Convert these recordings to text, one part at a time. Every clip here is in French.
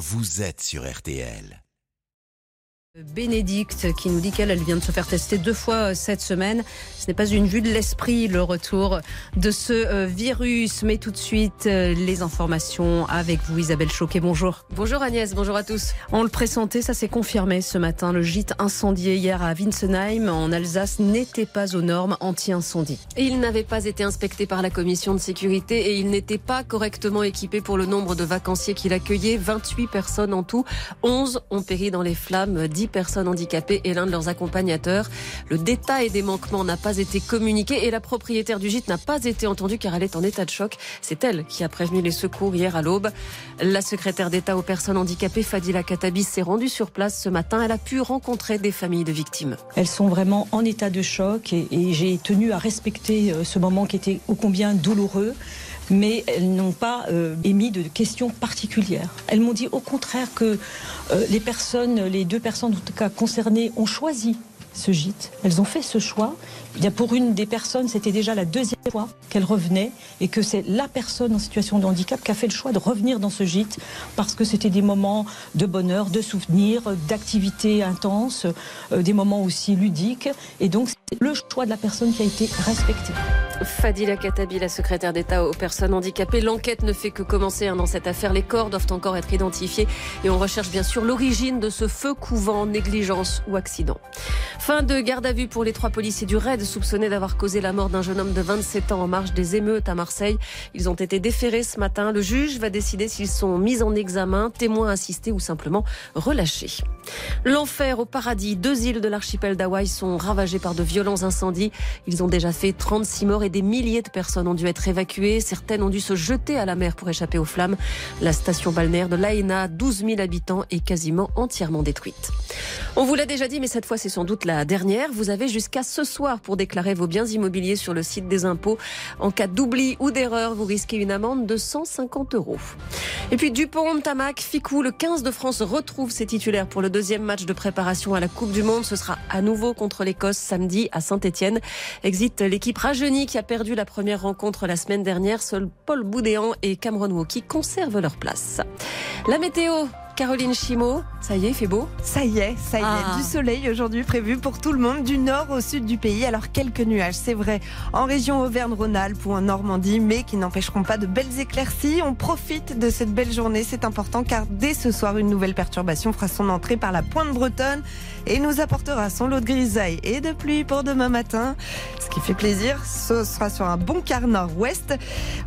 vous êtes sur RTL. Bénédicte qui nous dit qu'elle elle vient de se faire tester deux fois euh, cette semaine. Ce n'est pas une vue de l'esprit le retour de ce euh, virus. Mais tout de suite, euh, les informations avec vous Isabelle Choquet. Bonjour. Bonjour Agnès, bonjour à tous. On le pressentait, ça s'est confirmé ce matin. Le gîte incendié hier à Winsenheim en Alsace n'était pas aux normes anti-incendie. Il n'avait pas été inspecté par la commission de sécurité et il n'était pas correctement équipé pour le nombre de vacanciers qu'il accueillait. 28 personnes en tout. 11 ont péri dans les flammes personnes handicapées et l'un de leurs accompagnateurs. Le détail des manquements n'a pas été communiqué et la propriétaire du gîte n'a pas été entendue car elle est en état de choc. C'est elle qui a prévenu les secours hier à l'aube. La secrétaire d'État aux personnes handicapées, Fadila Katabi, s'est rendue sur place ce matin. Elle a pu rencontrer des familles de victimes. Elles sont vraiment en état de choc et, et j'ai tenu à respecter euh, ce moment qui était ô combien douloureux mais elles n'ont pas euh, émis de questions particulières. Elles m'ont dit au contraire que euh, les personnes, les deux personnes en tout cas concernées, ont choisi ce gîte. Elles ont fait ce choix. Il y a pour une des personnes, c'était déjà la deuxième fois qu'elle revenait et que c'est la personne en situation de handicap qui a fait le choix de revenir dans ce gîte parce que c'était des moments de bonheur, de souvenirs, d'activités intenses, euh, des moments aussi ludiques. Et donc, c'est le choix de la personne qui a été respecté. Fadila Katabi, la secrétaire d'État aux personnes handicapées. L'enquête ne fait que commencer hein, dans cette affaire. Les corps doivent encore être identifiés et on recherche bien sûr l'origine de ce feu couvant, négligence ou accident. Fin de garde à vue pour les trois policiers du RAID soupçonnés d'avoir causé la mort d'un jeune homme de 27 ans en marge des émeutes à Marseille. Ils ont été déférés ce matin. Le juge va décider s'ils sont mis en examen, témoins assistés ou simplement relâchés. L'enfer au paradis. Deux îles de l'archipel d'Hawaï sont ravagées par de violents incendies. Ils ont déjà fait 36 morts et des milliers de personnes ont dû être évacuées. Certaines ont dû se jeter à la mer pour échapper aux flammes. La station balnéaire de Laena, 12 000 habitants, est quasiment entièrement détruite. On vous l'a déjà dit, mais cette fois c'est sans doute dernière. Vous avez jusqu'à ce soir pour déclarer vos biens immobiliers sur le site des impôts. En cas d'oubli ou d'erreur, vous risquez une amende de 150 euros. Et puis Dupont, Tamac, Ficou, le 15 de France retrouve ses titulaires pour le deuxième match de préparation à la Coupe du Monde. Ce sera à nouveau contre l'Écosse samedi à Saint-Etienne. Exit l'équipe rajeunie qui a perdu la première rencontre la semaine dernière. Seuls Paul Boudéan et Cameron Wauquiez conservent leur place. La météo, Caroline Chimot, ça y est, il fait beau Ça y est, ça y est. Ah. Du soleil aujourd'hui prévu pour tout le monde, du nord au sud du pays. Alors quelques nuages, c'est vrai, en région Auvergne-Rhône-Alpes ou en Normandie, mais qui n'empêcheront pas de belles éclaircies. On profite de cette belle journée, c'est important car dès ce soir, une nouvelle perturbation fera son entrée par la pointe bretonne et nous apportera son lot de grisaille et de pluie pour demain matin. Ce qui fait plaisir, ce sera sur un bon quart nord-ouest.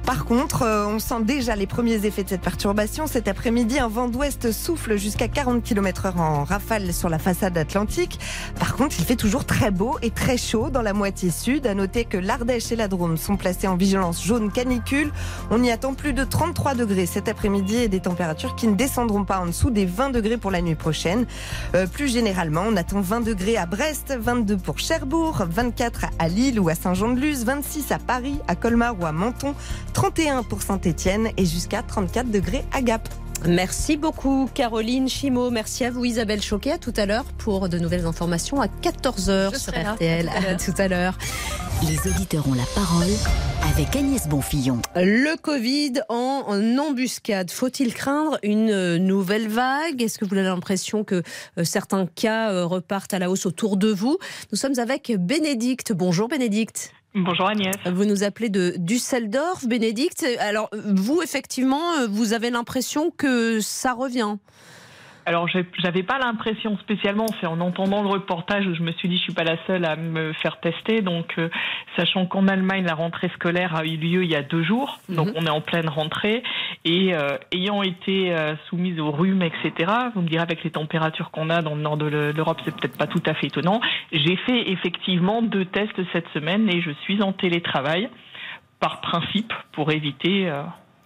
Par contre, euh, on sent déjà les premiers effets de cette perturbation. Cet après-midi, un vent d'ouest souffle jusqu'à 40 km heure en rafale sur la façade atlantique. Par contre, il fait toujours très beau et très chaud dans la moitié sud. À noter que l'Ardèche et la Drôme sont placés en vigilance jaune canicule. On y attend plus de 33 degrés cet après-midi et des températures qui ne descendront pas en dessous des 20 degrés pour la nuit prochaine. Euh, plus généralement, on attend 20 degrés à Brest, 22 pour Cherbourg, 24 à Lille ou à Saint-Jean-de-Luz, 26 à Paris, à Colmar ou à Menton, 31 pour Saint-Étienne et jusqu'à 34 degrés à Gap. Merci beaucoup Caroline Chimot. Merci à vous Isabelle Choquet. À tout à l'heure pour de nouvelles informations à 14h Je sur. RTL. À tout à l'heure. Les auditeurs ont la parole avec Agnès Bonfillon. Le Covid en en embuscade. Faut-il craindre une euh, nouvelle vague? Est-ce que vous avez l'impression que euh, certains cas euh, repartent à la hausse autour de vous? Nous sommes avec Bénédicte. Bonjour Bénédicte. Bonjour Agnès. Vous nous appelez de Düsseldorf, Bénédicte. Alors, vous, effectivement, vous avez l'impression que ça revient? Alors j'avais pas l'impression spécialement, c'est en entendant le reportage où je me suis dit je suis pas la seule à me faire tester. Donc euh, sachant qu'en Allemagne la rentrée scolaire a eu lieu il y a deux jours, donc Mhm. on est en pleine rentrée et euh, ayant été euh, soumise au rhume etc. Vous me direz avec les températures qu'on a dans le nord de le- l'Europe c'est peut-être pas tout à fait étonnant. J'ai fait effectivement deux tests cette semaine et je suis en télétravail par principe pour éviter.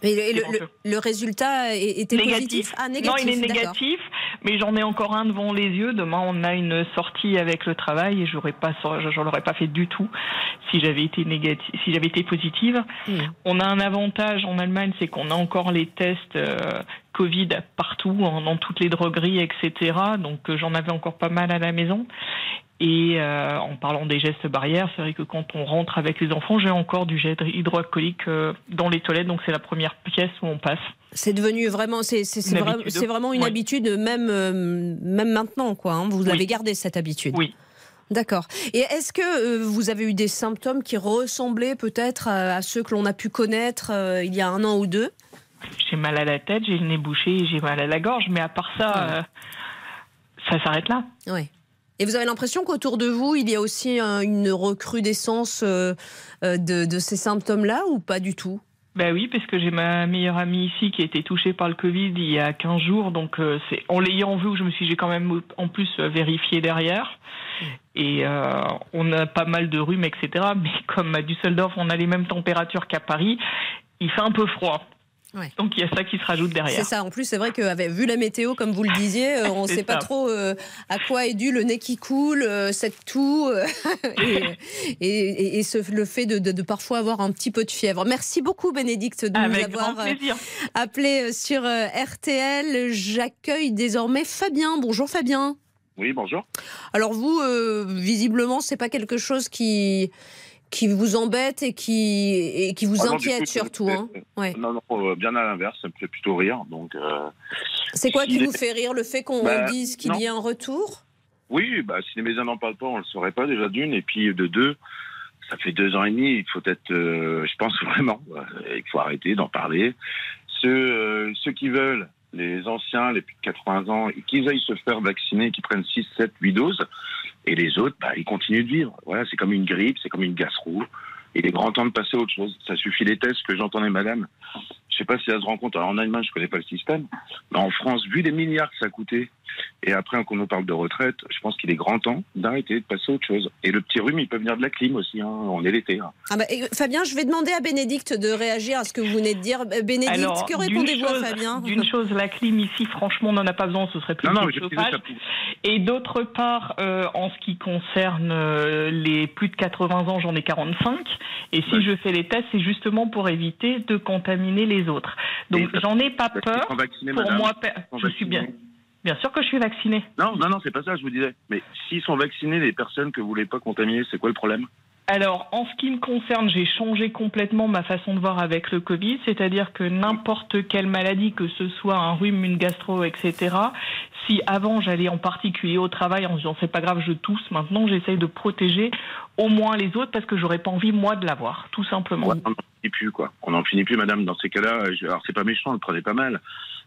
Et le, le- Éventuellement. le- le résultat était positif Ah, négatif. Non, il est négatif, mais j'en ai encore un devant les yeux. Demain, on a une sortie avec le travail et j'aurais pas, je l'aurais pas fait du tout si j'avais été négatif, si j'avais été positive. Hmm. On a un avantage en Allemagne, c'est qu'on a encore les tests euh, Covid partout, en- dans toutes les drogueries, etc. Donc euh, j'en avais encore pas mal à la maison. Et euh, en parlant des gestes barrières, c'est vrai que quand on rentre avec les enfants, j'ai encore du gel hydroalcoolique euh, dans les toilettes, donc c'est la première pièce où on passe. C'est devenu vraiment, c'est vraiment une habitude, même, euh, même maintenant, quoi. Hein. Vous avez gardé cette habitude. Oui. D'accord. Et est-ce que vous avez eu des symptômes qui ressemblaient peut-être à, ceux que l'on a pu connaître il y a un an ou deux? J'ai mal à la tête, j'ai le nez bouché, j'ai mal à la gorge, mais à part ça, ça s'arrête là. Oui. Et vous avez l'impression qu'autour de vous, il y a aussi une recrudescence euh, euh, de, ces symptômes-là ou pas du tout? Ben oui, parce que j'ai ma meilleure amie ici qui a été touchée par le Covid il y a 15 jours. Donc, euh, c'est en l'ayant vu, je me suis j'ai quand même en plus vérifié derrière. Et on a pas mal de rhumes, etc. Mais comme à Düsseldorf, on a les mêmes températures qu'à Paris, il fait un peu froid. Donc il y a ça qui se rajoute derrière. C'est ça. En plus, c'est vrai que vu la météo, comme vous le disiez, euh, on ne sait pas trop euh, à quoi est dû le nez qui coule, euh, cette toux et, le fait de, parfois avoir un petit peu de fièvre. Merci beaucoup, Bénédicte, de nous avoir appelé sur RTL. J'accueille désormais Fabien. Bonjour, Fabien. Oui, bonjour. Alors vous, visiblement, c'est pas quelque chose qui qui vous embête et qui, et qui vous ah inquiète surtout. Hein ouais. Non, non, euh, bien à l'inverse, ça me fait plutôt rire. Donc, euh, c'est quoi qui vous fait rire Le fait qu'on bah, dise qu'il y a un retour? Oui, bah, si les médias n'en parlent pas, on ne le saurait pas déjà d'une. Et puis de deux, ça fait deux ans et demi, il faut être, euh, je pense vraiment, il faut arrêter d'en parler. Ceux, ceux qui veulent, les anciens, les plus de 80 ans, qu'ils aillent se faire vacciner, qu'ils prennent 6, 7, 8 doses, et les autres, bah, ils continuent de vivre. Voilà, c'est comme une grippe, c'est comme une gastro. Il est grand temps de passer à autre chose. Ça suffit les tests que j'entendais, madame. Je sais pas si elle se rend compte. Alors en Allemagne, je connais pas le système. Mais en France, vu les milliards que ça a coûté, et après, quand on parle de retraite, je pense qu'il est grand temps d'arrêter, de passer à autre chose. Et le petit rhume, il peut venir de la clim aussi. Hein. On est l'été. Hein. Ah bah, Fabien, je vais demander à Bénédicte de réagir à ce que vous venez de dire. Euh, Bénédicte, que répondez-vous à Fabien? D'une chose, la clim ici, franchement, on n'en a pas besoin. Ce serait plus non, non, Et d'autre part, euh, en ce qui concerne euh, les plus de 80 ans, j'en ai 45. Et si je fais les tests, c'est justement pour éviter de contaminer les autres. Donc, j'en ai pas peur. Pour moi, je suis bien. Bien sûr que je suis vacciné. Non, non, non, c'est pas ça, je vous disais. Mais s'ils sont vaccinés, les personnes que vous voulez pas contaminer, c'est quoi le problème? Alors, en ce qui me concerne, j'ai changé complètement ma façon de voir avec le Covid, c'est-à-dire que n'importe quelle maladie, que ce soit un rhume, une gastro, etc., si avant j'allais en particulier au travail en disant c'est pas grave, je tousse, maintenant j'essaye de protéger au moins les autres parce que j'aurais pas envie, moi, de l'avoir, tout simplement. on n'en finit plus, quoi. On n'en finit plus, madame, dans ces cas-là. Alors, c'est pas méchant, le prenez pas mal.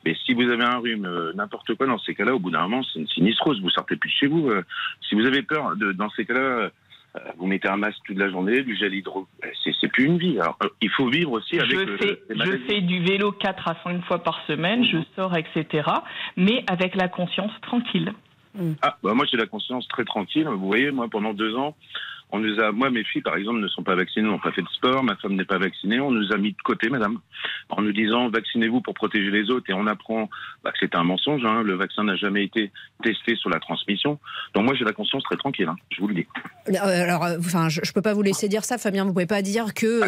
Mais si vous avez un rhume, euh, n'importe quoi, dans ces cas-là, au bout d'un moment, c'est une sinistrose. Vous sortez plus de chez vous. Euh. si vous avez peur, de, dans ces cas-là, vous mettez un masque toute la journée, du gel hydro. C'est plus une vie. Alors, il faut vivre aussi avec. Je, fais, je fais du vélo 4 à 5 fois par semaine, je sors, etc. Mais avec la conscience tranquille. Ah, bah moi j'ai la conscience très tranquille. Vous voyez, moi pendant deux ans, on nous a, moi, mes filles, par exemple, ne sont pas vaccinées, n'ont pas fait de sport. Ma femme n'est pas vaccinée. On nous a mis de côté, madame, en nous disant vaccinez-vous pour protéger les autres. Et on apprend bah, que c'est un mensonge. Hein. Le vaccin n'a jamais été testé sur la transmission. Donc moi, j'ai la conscience très tranquille. Hein, je vous le dis. Euh, alors, euh, enfin, je, ne peux pas vous laisser dire ça, Fabien. Vous pouvez pas dire que ah,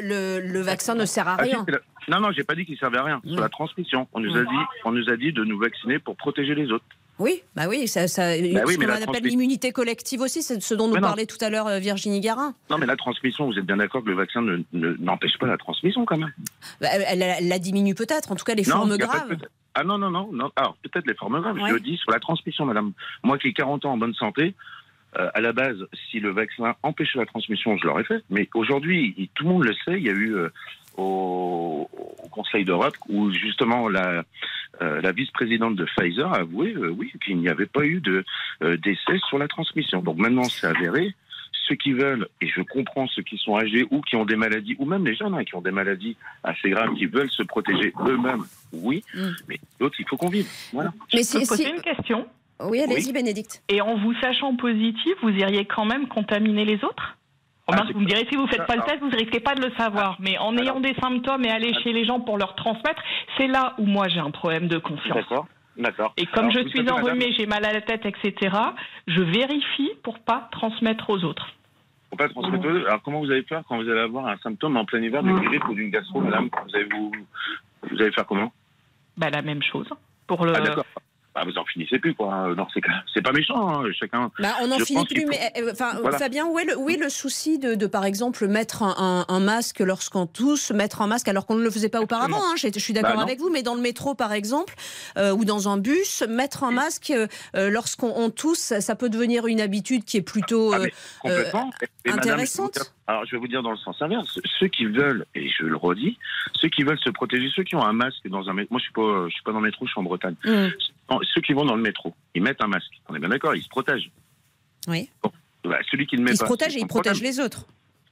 le, vaccin ne sert à ah, rien. non, non, j'ai pas dit qu'il servait à rien. Sur la transmission, on nous a dit, on nous a dit de nous vacciner pour protéger les autres. Oui, bah oui, ça, ça bah ce qu'on appelle l'immunité collective aussi, c'est ce dont nous parlait tout à l'heure euh, Virginie Garin. Non, mais la transmission, vous êtes bien d'accord que le vaccin n'empêche pas la transmission quand même bah, elle, la diminue peut-être, en tout cas les formes graves. Ah non, non, non, non. Alors peut-être les formes graves, je le dis sur la transmission, madame. Moi qui ai 40 ans en bonne santé, euh, à la base, si le vaccin empêchait la transmission, je l'aurais fait. Mais aujourd'hui, tout le monde le sait, il y a eu euh, au, Conseil d'Europe où justement la, euh, la vice-présidente de Pfizer a avoué euh, oui qu'il n'y avait pas eu de euh, d'essai sur la transmission. Donc maintenant c'est avéré. Ceux qui veulent, et je comprends ceux qui sont âgés ou qui ont des maladies, ou même les jeunes hein, qui ont des maladies assez graves, qui veulent se protéger eux-mêmes, oui, mm. mais d'autres, il faut qu'on vive. Voilà. Mais je peux poser une question? Oui, allez-y, Bénédicte. Et en vous sachant positif, vous iriez quand même contaminer les autres? Ah, vous me direz, si vous ne faites pas le test, vous ne risquez pas de le savoir. Mais en ayant des symptômes et aller chez les gens pour leur transmettre, c'est là où moi j'ai un problème de confiance. D'accord. D'accord. Et comme je suis enrhumée, j'ai mal à la tête, etc., je vérifie pour pas transmettre aux autres. Pour pas transmettre aux autres. Alors comment vous allez faire quand vous allez avoir un symptôme en plein hiver d'une grippe ou d'une gastro, madame? Vous allez, vous, vous allez faire comment? Bah, La même chose. Pour le... Ah, bah, vous en finissez plus, quoi. hein. Non, c'est c'est pas méchant, hein. chacun. Bah, on n'en finit plus, mais euh, enfin, Voilà. Fabien, où est, le, où est le souci de, de, par exemple, mettre un, un- un masque lorsqu'on tousse, mettre un masque alors qu'on ne le faisait pas auparavant hein, je, je suis d'accord Bah, avec vous, mais dans le métro, par exemple, euh, ou dans un bus, mettre un masque euh, euh, lorsqu'on on tousse, ça, peut devenir une habitude qui est plutôt Ah, euh. Et- et intéressante. alors, je vais vous dire dans le sens inverse. Ceux qui veulent, et je le redis, ceux qui veulent se protéger, ceux qui ont un masque dans un métro. Moi, je suis pas, je suis pas dans le métro, je suis en Bretagne. Non, Ceux qui vont dans le métro, ils mettent un masque. On est bien d'accord, ils se protègent. Oui. Bah, celui qui ne met il se pas. protège c'est et il son protège problème. les autres.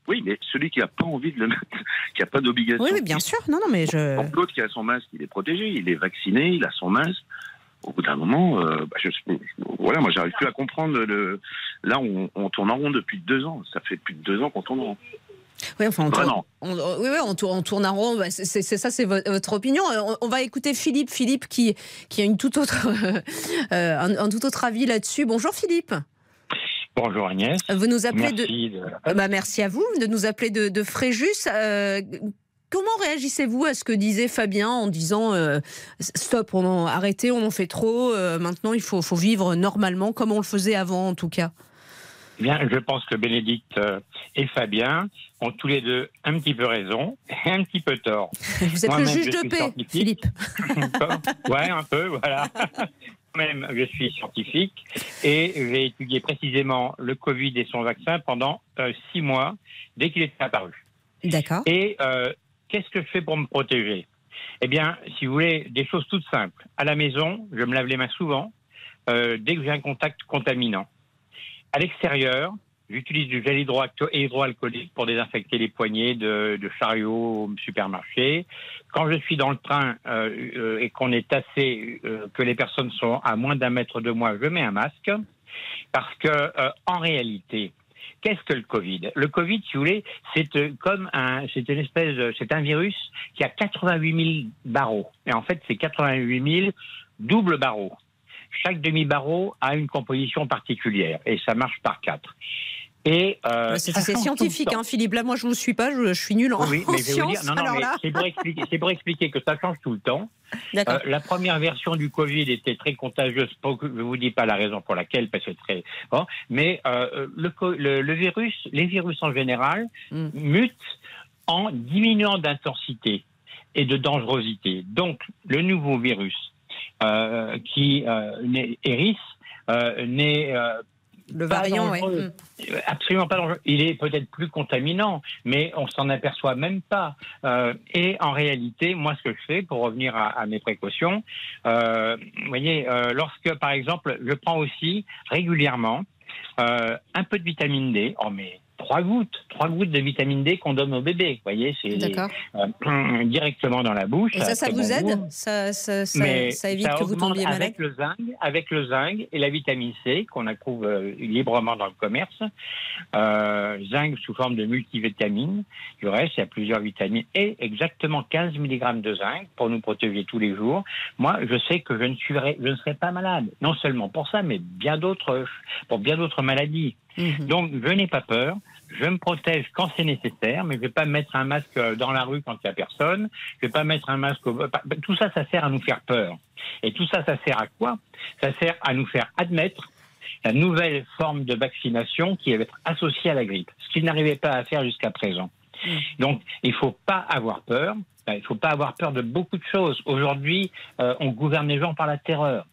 Oui, mais celui qui n'a pas envie de le mettre, qui n'a pas d'obligation. Oui, oui, bien sûr. Non, non, mais je. L'autre qui a son masque, il est protégé, il est vacciné, il a son masque. Au bout d'un moment, euh, bah, je, voilà, moi, j'arrive plus à comprendre. Le, là, on, on tourne en rond depuis deux ans. Ça fait plus de deux ans qu'on tourne en rond. Oui, enfin, on tourne, on, oui, oui, on tourne, on tourne en rond. Bah, c'est ça, c'est vo- votre opinion. Euh, On, on va écouter Philippe. Philippe qui, qui a une toute autre, euh, un, un tout autre avis là-dessus. Bonjour Philippe. Bonjour Agnès. Vous nous appelez. Merci. de- Euh, Bah, merci à vous de nous appeler de, de Fréjus. Euh, comment réagissez-vous à ce que disait Fabien en disant euh, stop, on en, arrêtez, on en fait trop. maintenant, il faut, faut vivre normalement comme on le faisait avant, en tout cas. Bien, je pense que Bénédicte euh, et Fabien ont tous les deux un petit peu raison et un petit peu tort. Vous êtes le juge de paix. Philippe. ouais, un peu, voilà. Même, je suis scientifique et j'ai étudié précisément le Covid et son vaccin pendant euh, six mois dès qu'il était apparu. D'accord. Et euh, qu'est-ce que je fais pour me protéger? Eh bien, si vous voulez, des choses toutes simples. À la maison, je me lave les mains souvent euh, dès que j'ai un contact contaminant. À l'extérieur, j'utilise du gel hydro- hydroalcoolique pour désinfecter les poignées de, chariots au supermarché. Quand je suis dans le train euh, euh, et qu'on est assez, euh, que les personnes sont à moins d'un mètre de moi, je mets un masque parce que euh, en réalité, Qu'est-ce que le Covid? Le Covid, si vous voulez, c'est euh, comme un, c'est une espèce, c'est un virus qui a 88 000 barreaux. Et en fait, c'est 88 000 doubles barreaux. Chaque demi-barreau a une composition particulière et ça marche par quatre. Et euh, C'est scientifique, hein, Philippe. Là, moi, je ne vous suis pas, je, je suis nul en, Oui, en mais je vais vous dire, sciences. non, non, Alors mais là, c'est pour expliquer, c'est pour expliquer que ça change tout le temps. Euh, la première version du Covid était très contagieuse. Je vous dis pas la raison pour laquelle, parce que très bon. Mais euh, le, co- le, le virus, les virus en général, Mm. mutent en diminuant d'intensité et de dangerosité. Donc, le nouveau virus qui euh, n'est Eris euh, n'est euh, le variant. Absolument pas dangereux. Il est peut-être plus contaminant, mais on s'en aperçoit même pas. Euh, et en réalité, moi, ce que je fais, pour revenir à, à mes précautions, euh, vous voyez, euh, lorsque, par exemple, je prends aussi régulièrement euh, un peu de vitamine D, oh mais trois gouttes, trois gouttes de vitamine D qu'on donne au bébé, vous voyez, c'est euh, directement dans la bouche. Et ça, ça vous bon aid goût. ça, ça, ça, Mais ça évite que vous tombiez malade avec le zinc, avec le zinc et la vitamine C qu'on trouve euh, librement dans le commerce. Euh, zinc sous forme de multivitamine. Du reste, il y a plusieurs vitamines et exactement 15 mg de zinc pour nous protéger tous les jours. Moi, je sais que je ne serai, je ne serai pas malade. Non seulement pour ça, mais bien d'autres, pour bien d'autres maladies. Mhm. Donc, je n'ai pas peur. Je me protège quand c'est nécessaire, mais je vais pas mettre un masque euh, dans la rue quand il y a personne. Je vais pas mettre un masque. au- Tout ça, ça sert à nous faire peur. Et tout ça, ça sert à quoi? Ça sert à nous faire admettre la nouvelle forme de vaccination qui va être associée à la grippe, ce qu'ils n'arrivaient pas à faire jusqu'à présent. Mm. Donc, il faut pas avoir peur. Il faut pas avoir peur de beaucoup de choses. Aujourd'hui, euh, on gouverne les gens par la terreur.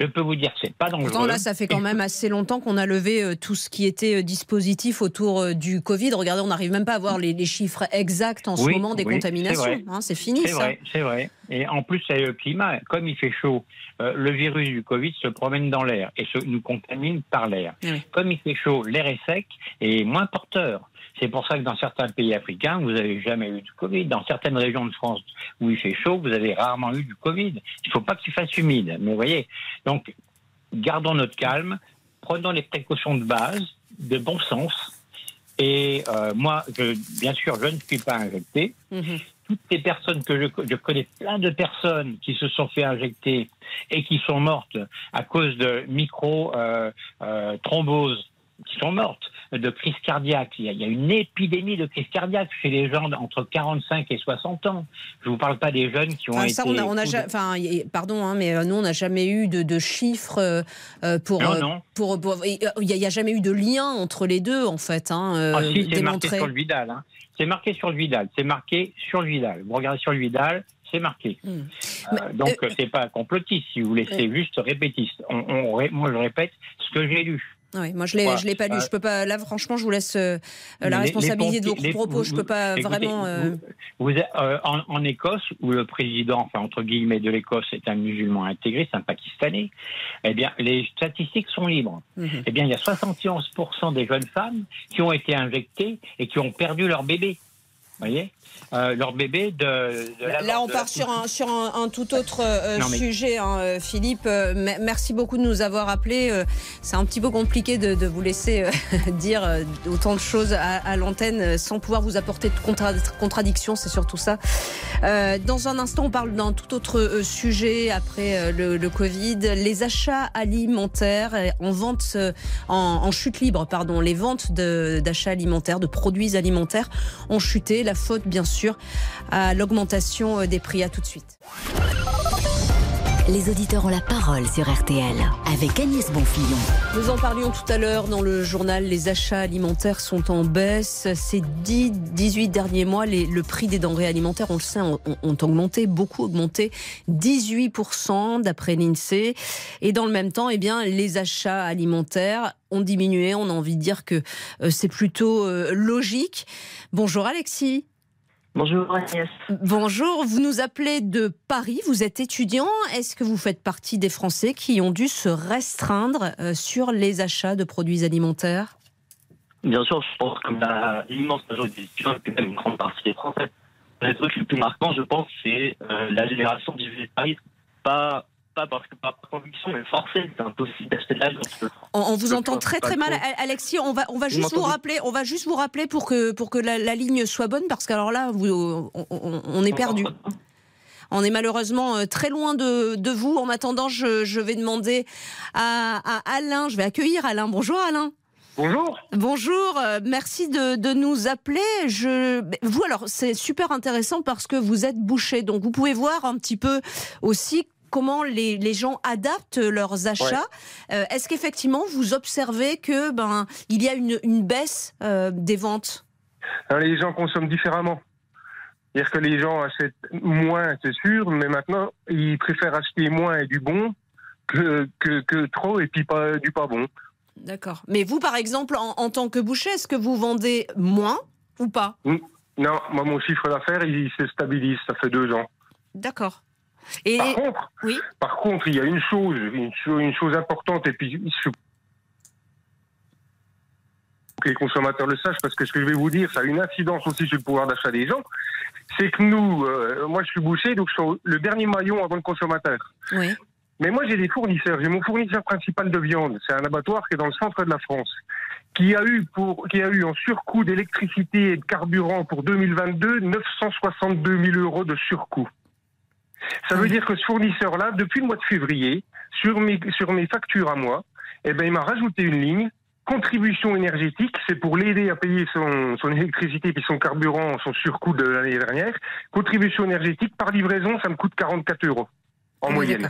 Je peux vous dire que c'est pas dangereux. Pourtant, là, ça fait quand même assez longtemps qu'on a levé euh, tout ce qui était euh, dispositif autour euh, du Covid. Regardez, on n'arrive même pas à voir les, les chiffres exacts en ce moment des oui, contaminations. c'est hein, C'est fini, C'est ça. vrai, c'est vrai. Et en plus, c'est le climat. Comme il fait chaud, euh, le virus du Covid se promène dans l'air et se, nous contamine par l'air. Oui. Comme il fait chaud, l'air est sec et moins porteur. C'est pour ça que dans certains pays africains, vous n'avez jamais eu du Covid. Dans certaines régions de France où il fait chaud, vous avez rarement eu du Covid. Il ne faut pas qu'il fasse humide. Mais vous voyez, donc, gardons notre calme, prenons les précautions de base, de bon sens. Et euh, moi, je, bien sûr, je ne suis pas injecté Mhm. toutes les personnes que je, je connais plein de personnes qui se sont fait injecter et qui sont mortes à cause de micro euh, euh, thromboses qui sont mortes de crise cardiaque. Il y, a, une épidémie de crise cardiaque chez les gens entre 45 et 60 ans. Je ne vous parle pas des jeunes qui ont enfin, été... Ça, on a, enfin, pardon, hein, mais nous, on n'a jamais eu de, chiffres pour... Non, non. Pour, il n'y a, jamais eu de lien entre les deux, en fait. Hein, ah, si, c'est marqué sur le Vidal. Hein. C'est marqué sur le Vidal. C'est marqué sur le Vidal. Vous regardez sur le Vidal, c'est marqué. Hmm. Euh, donc, euh, c'est pas complotiste, si vous voulez, c'est juste répétiste. On, moi, je répète ce que j'ai lu. Oui, moi je l'ai, je l'ai pas lu. Je peux pas. Là, franchement, je vous laisse euh, la responsabilité de vos propos. je peux pas vraiment. Vous, en, en, Écosse, où le président, enfin entre guillemets, de l'Écosse est un musulman intégré, c'est un Pakistanais. Eh bien, les statistiques sont libres. Mhm. Eh bien, il y a 71% des jeunes femmes qui ont été injectées et qui ont perdu leur bébé. Vous voyez euh, leur bébé de, Là, on part sur, un, sur un, tout autre euh, sujet, hein, euh, Philippe. merci beaucoup de nous avoir appelés. C'est un petit peu compliqué de, vous laisser dire autant de choses à, l'antenne sans pouvoir vous apporter de contradictions. C'est surtout ça. dans un instant, on parle d'un tout autre sujet après le, Covid. Les achats alimentaires en vente, en, en chute libre, pardon. Les ventes d'achats alimentaires, de produits alimentaires ont chuté. La faute, bien sûr à l'augmentation euh, des prix. À tout de suite. Les auditeurs ont la parole sur RTL avec Agnès Bonfillon. Nous en parlions tout à l'heure dans le journal. Les achats alimentaires sont en baisse. Ces 10, 18 derniers mois, le prix des denrées alimentaires, on le sait, ont, augmenté, beaucoup augmenté, 18% d'après l'INSEE. Et dans le même temps, eh bien, les achats alimentaires ont diminué. On a envie de dire que euh, c'est plutôt euh, logique. Bonjour Alexis. Bonjour Agnès. Bonjour, vous nous appelez de Paris, vous êtes étudiant. Est-ce que vous faites partie des Français qui ont dû se restreindre euh, sur les achats de produits alimentaires? Bien sûr, je pense comme l'immense majorité des étudiants et même une grande partie des Français. Le truc le plus marquant, je pense, c'est euh, la génération du végétarisme. Pas pas parce que par conviction, mais forcé, c'est impossible d'acheter de la. On, vous entend très très mal, Alexis. On va, on va juste vous rappeler, on va juste vous rappeler pour que pour que la, ligne soit bonne, parce qu'alors là, vous, on, est perdu. On est malheureusement euh, très loin de, de vous. En attendant, je, je vais demander à, à, Alain. Je vais accueillir Alain. Bonjour Alain. Bonjour. Bonjour, euh, merci de, de, nous appeler. Je, vous, alors, c'est super intéressant parce que vous êtes bouché, donc vous pouvez voir un petit peu aussi comment les, les gens adaptent leurs achats. Euh, est-ce qu'effectivement vous observez que ben il y a une, une baisse euh, des ventes? Les gens consomment différemment. C'est-à-dire que les gens achètent moins, c'est sûr, mais maintenant ils préfèrent acheter moins et du bon que, que, que trop et puis pas du pas bon. D'accord. Mais vous, par exemple, en, en tant que boucher, est-ce que vous vendez moins ou pas? Non, moi mon chiffre d'affaires il se stabilise, ça fait deux ans. D'accord par, contre, oui par contre, il y a une chose, une chose, importante, et puis que les consommateurs le sachent, parce que ce que je vais vous dire, ça a une incidence aussi sur le pouvoir d'achat des gens. C'est que nous, euh, moi je suis boucher, donc je suis le dernier maillon avant le consommateur. Oui. Mais moi j'ai des fournisseurs. J'ai mon fournisseur principal de viande, c'est un abattoir qui est dans le centre de la France, qui a eu pour, qui a eu en surcoût d'électricité et de carburant pour 2022 962 000 euros de surcoût. Ça veut dire que ce fournisseur-là, depuis le mois de février, sur mes, sur mes factures à moi, eh ben, il m'a rajouté une ligne contribution énergétique, c'est pour l'aider à payer son, son électricité et son carburant, son surcoût de l'année dernière. Contribution énergétique par livraison, ça me coûte 44 euros en ah moyenne.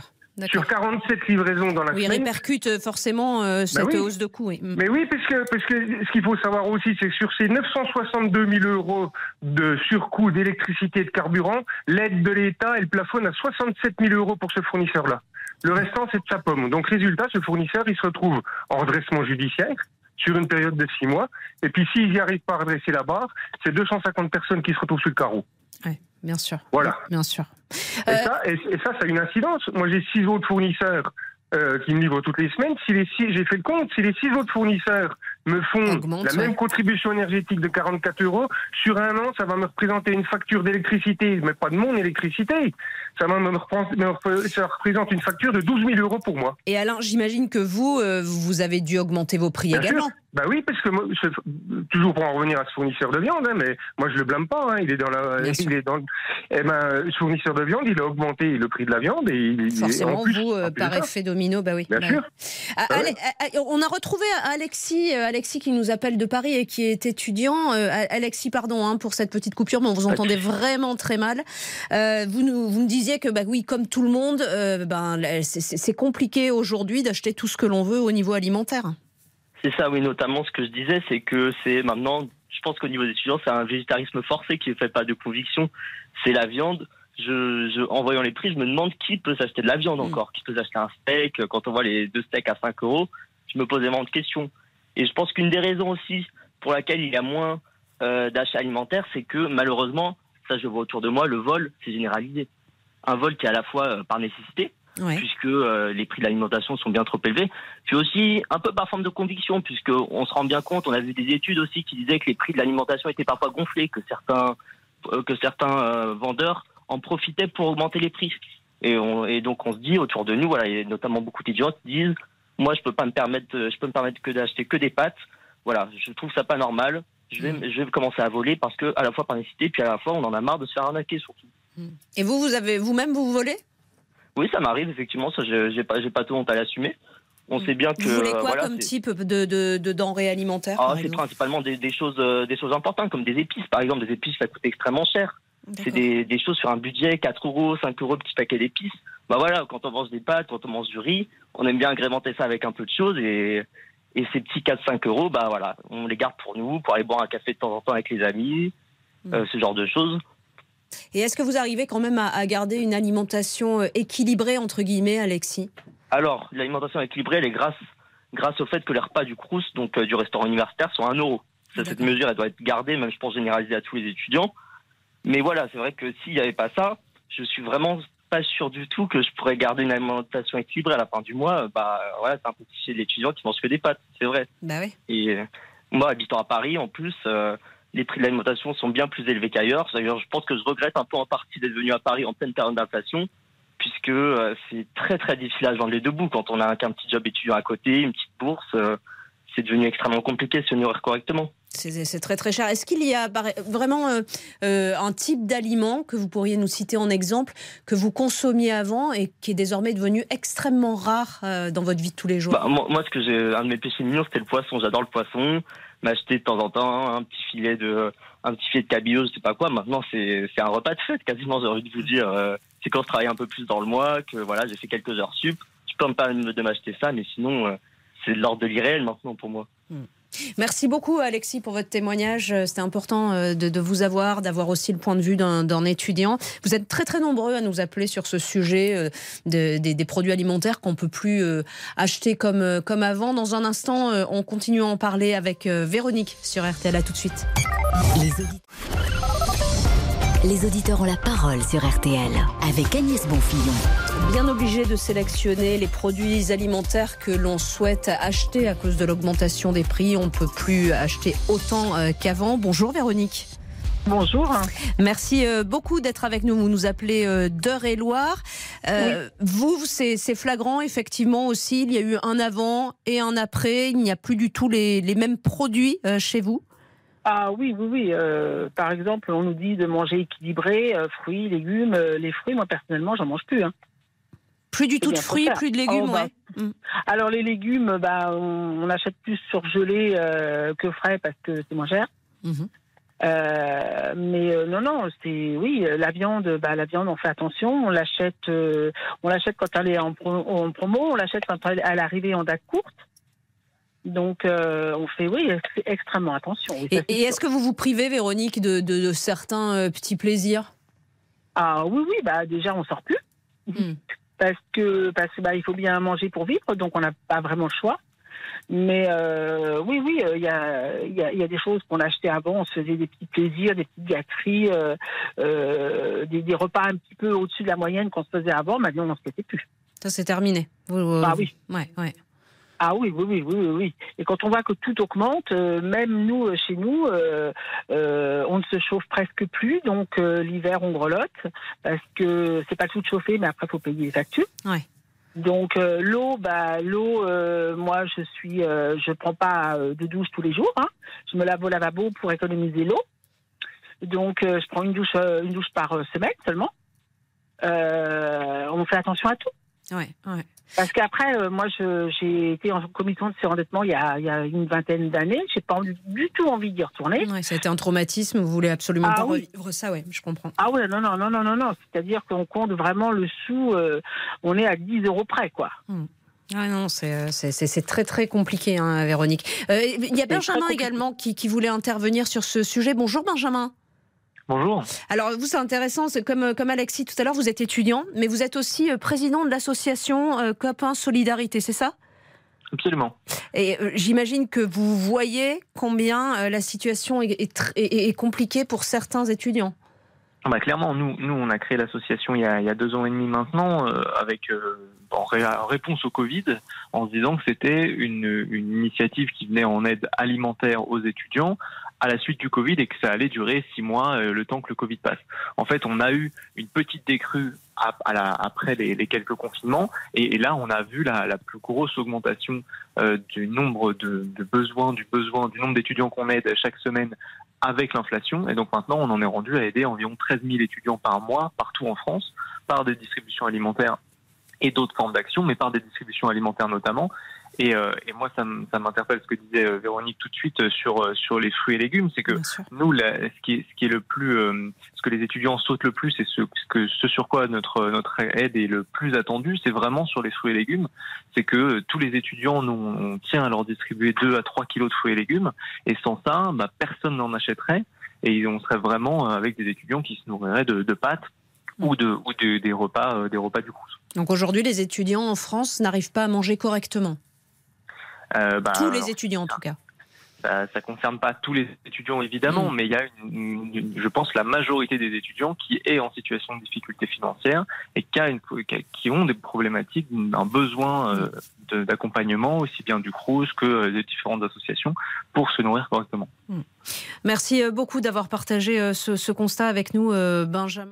Sur 47 livraisons dans la oui, semaine. Oui, répercute euh, forcément euh, cette bah hausse de coûts. Oui. Mais oui, parce que, parce que ce qu'il faut savoir aussi, c'est que sur ces 962 000 euros de surcoût d'électricité et de carburant, l'aide de l'État, elle plafonne à 67 000 euros pour ce fournisseur-là. Le restant, c'est de sa pomme. Donc, résultat, ce fournisseur, il se retrouve en redressement judiciaire sur une période de six mois. Et puis, s'il n'y arrive pas à redresser la barre, c'est 250 personnes qui se retrouvent sur le carreau. Oui, bien sûr. Voilà. Bien sûr. Et, euh, ça, et, ça, ça a une incidence. Moi, j'ai six autres fournisseurs euh, qui me livrent toutes les semaines. Si les six, j'ai fait le compte, si les six autres fournisseurs me font la même contribution énergétique de 44 euros, sur un an, ça va me représenter une facture d'électricité, mais pas de mon électricité. Ça, me, me, ça représente une facture de 12 000 euros pour moi. Et Alain, j'imagine que vous, euh, vous avez dû augmenter vos prix également. Bah oui, parce que moi, toujours pour en revenir à ce fournisseur de viande, hein, mais moi je le blâme pas. Hein, il est dans la, il est dans. Eh ben, ce fournisseur de viande, il a augmenté le prix de la viande et il, forcément vous, euh, par effet domino, bah oui. Bien bah sûr. Ah, bah on a retrouvé Alexis, euh, Alexis qui nous appelle de Paris et qui est étudiant. Euh, Alexis, pardon hein, pour cette petite coupure, mais on vous entendait vraiment très mal. Euh, vous, nous, vous me disiez que, bah, oui, comme tout le monde, euh, ben, c'est compliqué aujourd'hui d'acheter tout ce que l'on veut au niveau alimentaire. C'est ça, oui, notamment ce que je disais, c'est que c'est maintenant, je pense qu'au niveau des étudiants, c'est un végétarisme forcé qui ne fait pas de conviction. C'est la viande. Je, en voyant les prix, je me demande qui peut s'acheter de la viande mm. encore, qui peut s'acheter un steak. Quand on voit les deux steaks à 5 euros, je me pose vraiment de questions. Et je pense qu'une des raisons aussi pour laquelle il y a moins euh, d'achats alimentaires, c'est que malheureusement, ça je vois autour de moi, le vol, c'est généralisé. Un vol qui est à la fois euh, par nécessité, puisque euh, les prix de l'alimentation sont bien trop élevés, puis aussi un peu par forme de conviction, puisqu'on se rend bien compte, on a vu des études aussi qui disaient que les prix de l'alimentation étaient parfois gonflés, que certains, que certains vendeurs en profitaient pour augmenter les prix. Et, on, et, donc on se dit autour de nous, voilà, a notamment beaucoup d'étudiants disent, moi je peux pas me permettre, je peux me permettre que d'acheter que des pâtes. Voilà, je trouve ça pas normal. Je vais, mm. je vais commencer à voler parce que à la fois par nécessité, puis à la fois on en a marre de se faire arnaquer surtout. Mm. Et vous, vous avez vous-même vous volez? Oui, ça m'arrive effectivement. Ça, j'ai pas, j'ai pas tout honte à l'assumer. On sait bien que. Vous voulez quoi comme type de, de, denrées alimentaires ah, C'est principalement des, des, choses, euh, des choses importantes, comme des épices. Par exemple, des épices, ça coûte extrêmement cher. C'est des, des, choses sur un budget 4 euros, 5 euros, petit paquet d'épices. Bah voilà, quand on mange des pâtes, quand on mange du riz, on aime bien agrémenter ça avec un peu de choses et, et ces petits 4-5 euros, bah voilà, on les garde pour nous, pour aller boire un café de temps en temps avec les amis, mm. euh, ce genre de choses. Et est-ce que vous arrivez quand même à, garder une alimentation euh, équilibrée, entre guillemets, Alexis? Alors, l'alimentation équilibrée, elle est grâce, grâce au fait que les repas du Crous, donc euh, du restaurant universitaire, sont à 1 euro. cette mesure, elle doit être gardée, même je pense généralisée à tous les étudiants. Mais voilà, c'est vrai que s'il n'y avait pas ça, je suis vraiment pas sûr du tout que je pourrais garder une alimentation équilibrée à la fin du mois. Bah voilà, c'est un petit chez l'étudiant qui mange que des pâtes, c'est vrai. Bah oui. Et euh, moi, habitant à Paris, en plus, les prix de l'alimentation sont bien plus élevés qu'ailleurs. D'ailleurs, je pense que je regrette un peu en partie d'être venu à Paris en pleine période d'inflation, puisque euh, c'est très très difficile à joindre les deux bouts quand on a qu'un petit job étudiant à côté, une petite bourse. Euh, c'est devenu extrêmement compliqué de se nourrir correctement. C'est très très cher. Est-ce qu'il y a vraiment euh, un type d'aliment que vous pourriez nous citer en exemple que vous consommiez avant et qui est désormais devenu extrêmement rare dans votre vie de tous les jours? Bah, moi, ce que j'ai un de mes péchés mignons, c'était le poisson. J'adore le poisson m'acheter de temps en temps un petit filet de un petit filet de cabillaud, je sais pas quoi. Maintenant, c'est un repas de fête quasiment. J'ai envie de vous dire, euh, c'est quand je travaille un peu plus dans le mois que voilà, j'ai fait quelques heures sup. Je peux me permettre de m'acheter ça, mais sinon, euh, c'est de l'ordre de l'irréel maintenant pour moi. Hmm. Merci beaucoup Alexis pour votre témoignage. Euh, c'était important euh, de, vous avoir, d'avoir aussi le point de vue d'un étudiant. Vous êtes très très nombreux à nous appeler sur ce sujet euh, des, produits alimentaires qu'on peut plus acheter comme, comme avant. Dans un instant, on continue à en parler avec Véronique sur RTL. À tout de suite. Les auditeurs ont la parole sur RTL avec Agnès Bonfillon. Bien obligé de sélectionner les produits alimentaires que l'on souhaite acheter à cause de l'augmentation des prix. On ne peut plus acheter autant euh, qu'avant. Bonjour Véronique. Bonjour. Merci euh, beaucoup d'être avec nous. Vous nous appelez euh, d'Eure-et-Loire. Vous, c'est flagrant, effectivement aussi. Il y a eu un avant et un après. Il n'y a plus du tout les mêmes produits chez vous? Ah oui, oui, oui. Euh, par exemple, on nous dit de manger équilibré, euh, fruits, légumes. Euh, les fruits, moi personnellement, j'en mange plus. Hein. Plus du tout de fruits, plus de légumes, oh, bah, ouais. Mm. Alors les légumes, bah, on, achète plus surgelés que frais parce que c'est moins cher. Mhm. mais non, non, c'est oui, la viande, bah, la viande, on fait attention. On l'achète, on l'achète quand elle est en, en promo, on l'achète quand elle est arrivée en date courte. Donc, euh, on fait, oui, extrêmement attention. et, est-ce que vous vous privez, Véronique, de, certains euh, petits plaisirs? Ah oui, oui, bah déjà, on sort plus. Hmm. Parce que, parce que bah, il faut bien manger pour vivre, donc on n'a pas vraiment le choix. Mais euh, oui, oui, il y, a, y, a, y, a, des choses qu'on achetait avant. On se faisait des petits plaisirs, des petites gâteries, des, des, repas un petit peu au-dessus de la moyenne qu'on se faisait avant. Maintenant, on n'en se faisait plus. Ça, c'est terminé. ah oui. Ouais, ouais. Ah oui, oui, oui, oui, oui. Et quand on voit que tout augmente, euh, même nous, euh, chez nous, euh, on ne se chauffe presque plus. Donc l'hiver, on grelotte parce que c'est pas tout de chauffer, mais après, il faut payer les factures. Donc l'eau, bah l'eau, moi je suis, je prends pas de douche tous les jours. Hein. Je me lave au lavabo pour économiser l'eau. Donc je prends une douche, une douche par semaine seulement. on fait attention à tout. Ouais, ouais. Parce qu'après, euh, moi, j'ai été en commission de surendettement il y a, il y a une vingtaine d'années. J'ai pas du tout envie d'y retourner. Ouais, ça a été un traumatisme, vous voulez absolument Ah pas oui. revivre ça, ouais, je comprends. Ah ouais, non, non, non, non, non, non. C'est-à-dire qu'on compte vraiment le sou, euh, on est à 10 euros près, quoi. Ah non, c'est euh, c'est- très très compliqué, hein, Véronique. Euh, il y a Benjamin également qui, qui voulait intervenir sur ce sujet. Bonjour Benjamin. Bonjour. Alors vous, c'est intéressant, c'est comme, euh, comme Alexis tout à l'heure, vous êtes étudiant, mais vous êtes aussi euh, président de l'association euh, Copains Solidarité, c'est ça? Absolument. Et euh, j'imagine que vous voyez combien euh, la situation est, est tr- est- est compliquée pour certains étudiants. Ah Bah, clairement, nous, nous, on a créé l'association il, y a- il y a deux ans et demi maintenant, avec en, ré- en réponse au Covid, en se disant que c'était une, une initiative qui venait en aide alimentaire aux étudiants à la suite du Covid et que ça allait durer six mois, euh, le temps que le Covid passe. En fait, on a eu une petite décrue après les, quelques confinements, et, là, on a vu la, plus grosse augmentation euh, du nombre de, besoins, du du nombre d'étudiants qu'on aide chaque semaine avec l'inflation. Et donc maintenant, on en est rendu à aider environ 13 000 étudiants par mois partout en France par des distributions alimentaires et d'autres formes d'action, mais par des distributions alimentaires notamment. Et, euh, et moi, ça m'interpelle ce que disait euh, Véronique tout de suite euh, sur euh, sur les fruits et légumes, c'est que nous, la- ce qui est ce qui est le plus, euh, ce que les étudiants sautent le plus, et ce que ce sur quoi notre notre aide est le plus attendue, c'est vraiment sur les fruits et légumes. C'est que tous les étudiants, nous, on tient à leur distribuer 2 à 3 kilos de fruits et légumes, et sans ça, bah, personne n'en achèterait, et on serait vraiment avec des étudiants qui se nourriraient de, de pâtes ou de ou de- des repas euh, des repas du Crous. Donc aujourd'hui, les étudiants en France n'arrivent pas à manger correctement. Euh, bah, Tous les étudiants en tout cas. Ça, ça concerne pas tous les étudiants évidemment, Mm. mais il y a, une, une- je pense, la majorité des étudiants qui est en situation de difficulté financière et qui, a une, qui a- qui ont des problématiques, un besoin euh, de- d'accompagnement aussi bien du Crous que des différentes associations pour se nourrir correctement. Merci euh, beaucoup d'avoir partagé ce, ce constat avec nous, Benjamin.